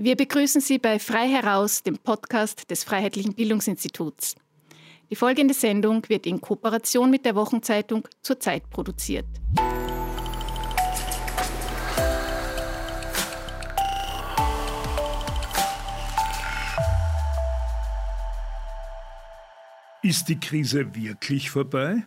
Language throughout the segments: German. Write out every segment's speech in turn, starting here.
Wir begrüßen Sie bei Frei heraus, dem Podcast des Freiheitlichen Bildungsinstituts. Die folgende Sendung wird in Kooperation mit der Wochenzeitung zur Zeit produziert. Ist die Krise wirklich vorbei?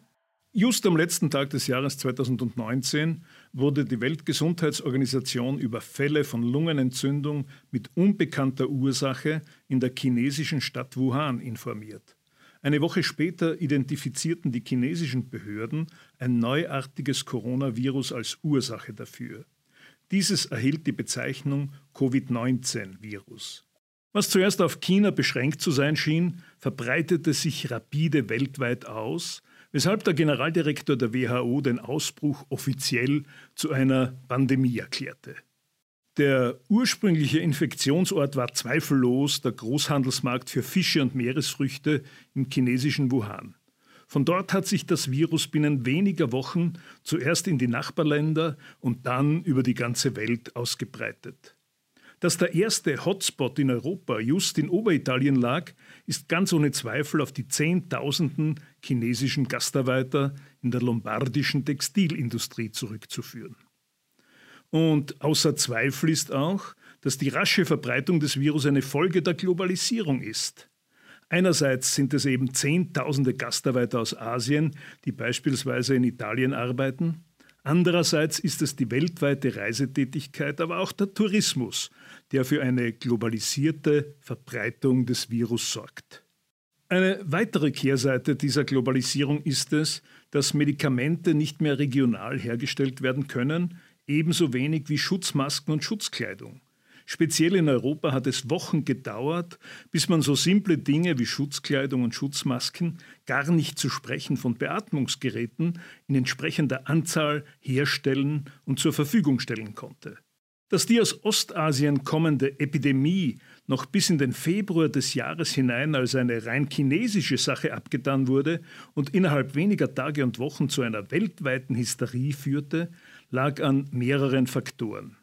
Just am letzten Tag des Jahres 2019 wurde die Weltgesundheitsorganisation über Fälle von Lungenentzündung mit unbekannter Ursache in der chinesischen Stadt Wuhan informiert. Eine Woche später identifizierten die chinesischen Behörden ein neuartiges Coronavirus als Ursache dafür. Dieses erhielt die Bezeichnung Covid-19-Virus. Was zuerst auf China beschränkt zu sein schien, verbreitete sich rapide weltweit aus weshalb der Generaldirektor der WHO den Ausbruch offiziell zu einer Pandemie erklärte. Der ursprüngliche Infektionsort war zweifellos der Großhandelsmarkt für Fische und Meeresfrüchte im chinesischen Wuhan. Von dort hat sich das Virus binnen weniger Wochen zuerst in die Nachbarländer und dann über die ganze Welt ausgebreitet. Dass der erste Hotspot in Europa just in Oberitalien lag, ist ganz ohne Zweifel auf die Zehntausenden chinesischen Gastarbeiter in der lombardischen Textilindustrie zurückzuführen. Und außer Zweifel ist auch, dass die rasche Verbreitung des Virus eine Folge der Globalisierung ist. Einerseits sind es eben Zehntausende Gastarbeiter aus Asien, die beispielsweise in Italien arbeiten, Andererseits ist es die weltweite Reisetätigkeit, aber auch der Tourismus, der für eine globalisierte Verbreitung des Virus sorgt. Eine weitere Kehrseite dieser Globalisierung ist es, dass Medikamente nicht mehr regional hergestellt werden können, ebenso wenig wie Schutzmasken und Schutzkleidung. Speziell in Europa hat es Wochen gedauert, bis man so simple Dinge wie Schutzkleidung und Schutzmasken, gar nicht zu sprechen von Beatmungsgeräten, in entsprechender Anzahl herstellen und zur Verfügung stellen konnte. Dass die aus Ostasien kommende Epidemie noch bis in den Februar des Jahres hinein als eine rein chinesische Sache abgetan wurde und innerhalb weniger Tage und Wochen zu einer weltweiten Hysterie führte, lag an mehreren Faktoren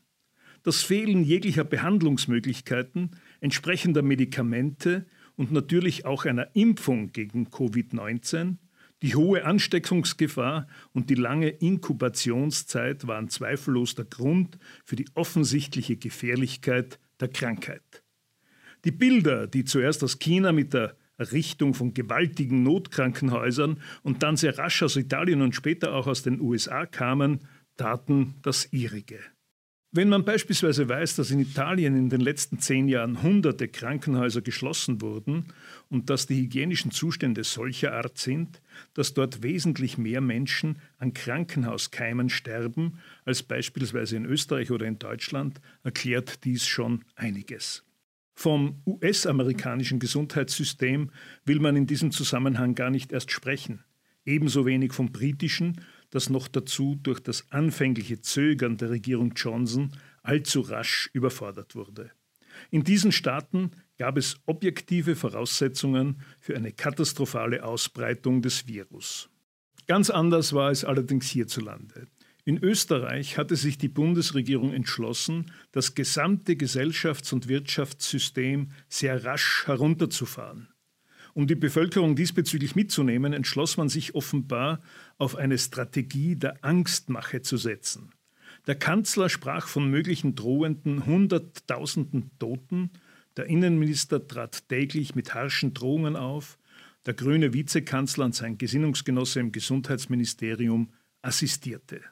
das Fehlen jeglicher Behandlungsmöglichkeiten, entsprechender Medikamente und natürlich auch einer Impfung gegen Covid-19, die hohe Ansteckungsgefahr und die lange Inkubationszeit waren zweifellos der Grund für die offensichtliche Gefährlichkeit der Krankheit. Die Bilder, die zuerst aus China mit der Errichtung von gewaltigen Notkrankenhäusern und dann sehr rasch aus Italien und später auch aus den USA kamen, taten das ihrige. Wenn man beispielsweise weiß, dass in Italien in den letzten zehn Jahren hunderte Krankenhäuser geschlossen wurden und dass die hygienischen Zustände solcher Art sind, dass dort wesentlich mehr Menschen an Krankenhauskeimen sterben als beispielsweise in Österreich oder in Deutschland, erklärt dies schon einiges. Vom US-amerikanischen Gesundheitssystem will man in diesem Zusammenhang gar nicht erst sprechen, ebenso wenig vom britischen, das noch dazu durch das anfängliche Zögern der Regierung Johnson allzu rasch überfordert wurde. In diesen Staaten gab es objektive Voraussetzungen für eine katastrophale Ausbreitung des Virus. Ganz anders war es allerdings hierzulande. In Österreich hatte sich die Bundesregierung entschlossen, das gesamte Gesellschafts- und Wirtschaftssystem sehr rasch herunterzufahren. Um die Bevölkerung diesbezüglich mitzunehmen, entschloss man sich offenbar auf eine Strategie der Angstmache zu setzen. Der Kanzler sprach von möglichen drohenden Hunderttausenden Toten, der Innenminister trat täglich mit harschen Drohungen auf, der grüne Vizekanzler und sein Gesinnungsgenosse im Gesundheitsministerium assistierte.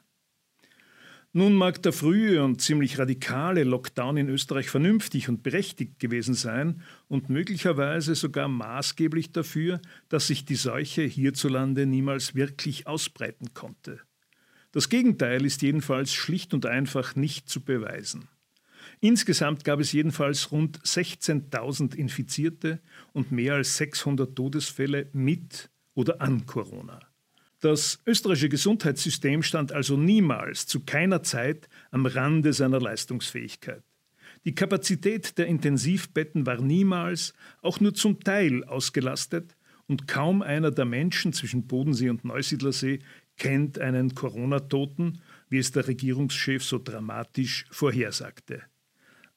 Nun mag der frühe und ziemlich radikale Lockdown in Österreich vernünftig und berechtigt gewesen sein und möglicherweise sogar maßgeblich dafür, dass sich die Seuche hierzulande niemals wirklich ausbreiten konnte. Das Gegenteil ist jedenfalls schlicht und einfach nicht zu beweisen. Insgesamt gab es jedenfalls rund 16.000 Infizierte und mehr als 600 Todesfälle mit oder an Corona. Das österreichische Gesundheitssystem stand also niemals zu keiner Zeit am Rande seiner Leistungsfähigkeit. Die Kapazität der Intensivbetten war niemals, auch nur zum Teil ausgelastet und kaum einer der Menschen zwischen Bodensee und Neusiedlersee kennt einen Corona-Toten, wie es der Regierungschef so dramatisch vorhersagte.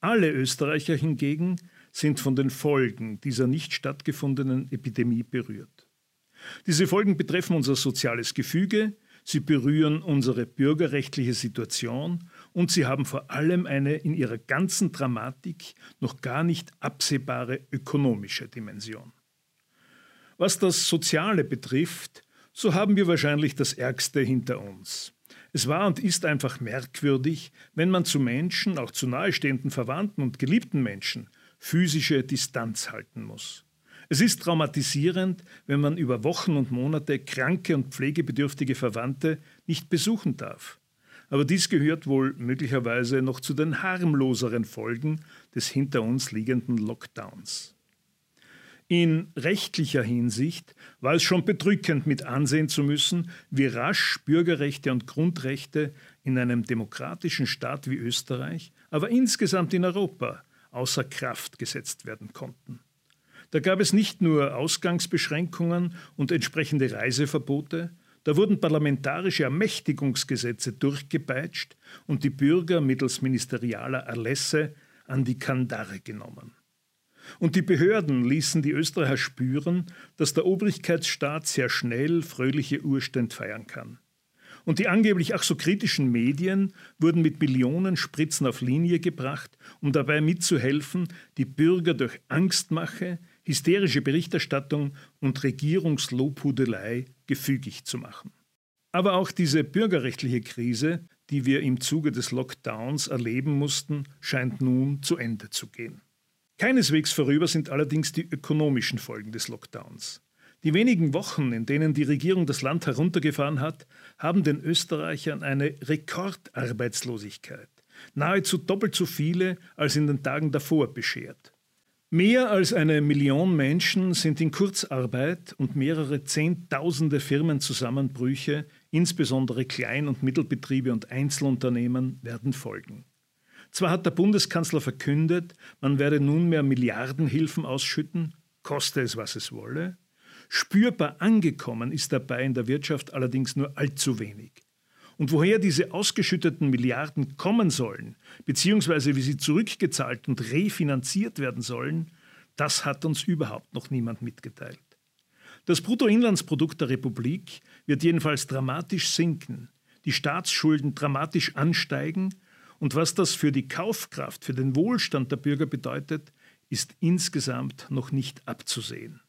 Alle Österreicher hingegen sind von den Folgen dieser nicht stattgefundenen Epidemie berührt. Diese Folgen betreffen unser soziales Gefüge, sie berühren unsere bürgerrechtliche Situation und sie haben vor allem eine in ihrer ganzen Dramatik noch gar nicht absehbare ökonomische Dimension. Was das Soziale betrifft, so haben wir wahrscheinlich das Ärgste hinter uns. Es war und ist einfach merkwürdig, wenn man zu Menschen, auch zu nahestehenden Verwandten und geliebten Menschen, physische Distanz halten muss. Es ist traumatisierend, wenn man über Wochen und Monate kranke und pflegebedürftige Verwandte nicht besuchen darf. Aber dies gehört wohl möglicherweise noch zu den harmloseren Folgen des hinter uns liegenden Lockdowns. In rechtlicher Hinsicht war es schon bedrückend mit ansehen zu müssen, wie rasch Bürgerrechte und Grundrechte in einem demokratischen Staat wie Österreich, aber insgesamt in Europa außer Kraft gesetzt werden konnten. Da gab es nicht nur Ausgangsbeschränkungen und entsprechende Reiseverbote, da wurden parlamentarische Ermächtigungsgesetze durchgepeitscht und die Bürger mittels ministerialer Erlässe an die Kandare genommen. Und die Behörden ließen die Österreicher spüren, dass der Obrigkeitsstaat sehr schnell fröhliche Urständ feiern kann. Und die angeblich ach so kritischen Medien wurden mit Millionen Spritzen auf Linie gebracht, um dabei mitzuhelfen, die Bürger durch Angstmache, hysterische Berichterstattung und Regierungslobhudelei gefügig zu machen. Aber auch diese bürgerrechtliche Krise, die wir im Zuge des Lockdowns erleben mussten, scheint nun zu Ende zu gehen. Keineswegs vorüber sind allerdings die ökonomischen Folgen des Lockdowns. Die wenigen Wochen, in denen die Regierung das Land heruntergefahren hat, haben den Österreichern eine Rekordarbeitslosigkeit, nahezu doppelt so viele als in den Tagen davor beschert. Mehr als eine Million Menschen sind in Kurzarbeit und mehrere Zehntausende Firmenzusammenbrüche, insbesondere Klein- und Mittelbetriebe und Einzelunternehmen, werden folgen. Zwar hat der Bundeskanzler verkündet, man werde nunmehr Milliardenhilfen ausschütten, koste es, was es wolle. Spürbar angekommen ist dabei in der Wirtschaft allerdings nur allzu wenig. Und woher diese ausgeschütteten Milliarden kommen sollen, beziehungsweise wie sie zurückgezahlt und refinanziert werden sollen, das hat uns überhaupt noch niemand mitgeteilt. Das Bruttoinlandsprodukt der Republik wird jedenfalls dramatisch sinken, die Staatsschulden dramatisch ansteigen und was das für die Kaufkraft, für den Wohlstand der Bürger bedeutet, ist insgesamt noch nicht abzusehen.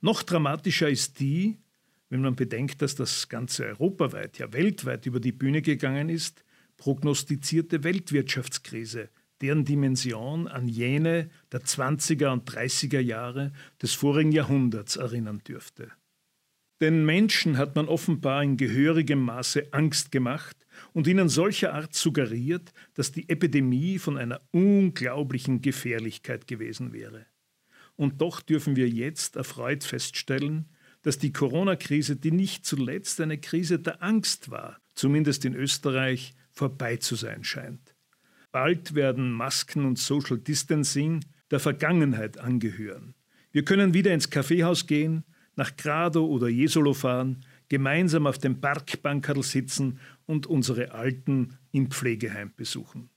Noch dramatischer ist die, wenn man bedenkt, dass das Ganze europaweit, ja weltweit über die Bühne gegangen ist, prognostizierte Weltwirtschaftskrise, deren Dimension an jene der 20er und 30er Jahre des vorigen Jahrhunderts erinnern dürfte. Den Menschen hat man offenbar in gehörigem Maße Angst gemacht und ihnen solcher Art suggeriert, dass die Epidemie von einer unglaublichen Gefährlichkeit gewesen wäre. Und doch dürfen wir jetzt erfreut feststellen, dass die Corona-Krise, die nicht zuletzt eine Krise der Angst war, zumindest in Österreich, vorbei zu sein scheint. Bald werden Masken und Social Distancing der Vergangenheit angehören. Wir können wieder ins Kaffeehaus gehen, nach Grado oder Jesolo fahren, gemeinsam auf dem Parkbankerl sitzen und unsere Alten im Pflegeheim besuchen.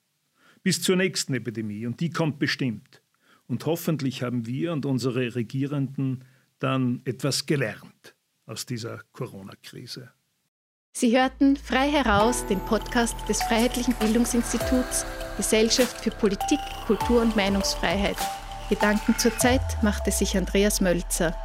Bis zur nächsten Epidemie, und die kommt bestimmt. Und hoffentlich haben wir und unsere Regierenden dann etwas gelernt aus dieser Corona-Krise. Sie hörten frei heraus den Podcast des Freiheitlichen Bildungsinstituts Gesellschaft für Politik, Kultur und Meinungsfreiheit. Gedanken zur Zeit machte sich Andreas Mölzer.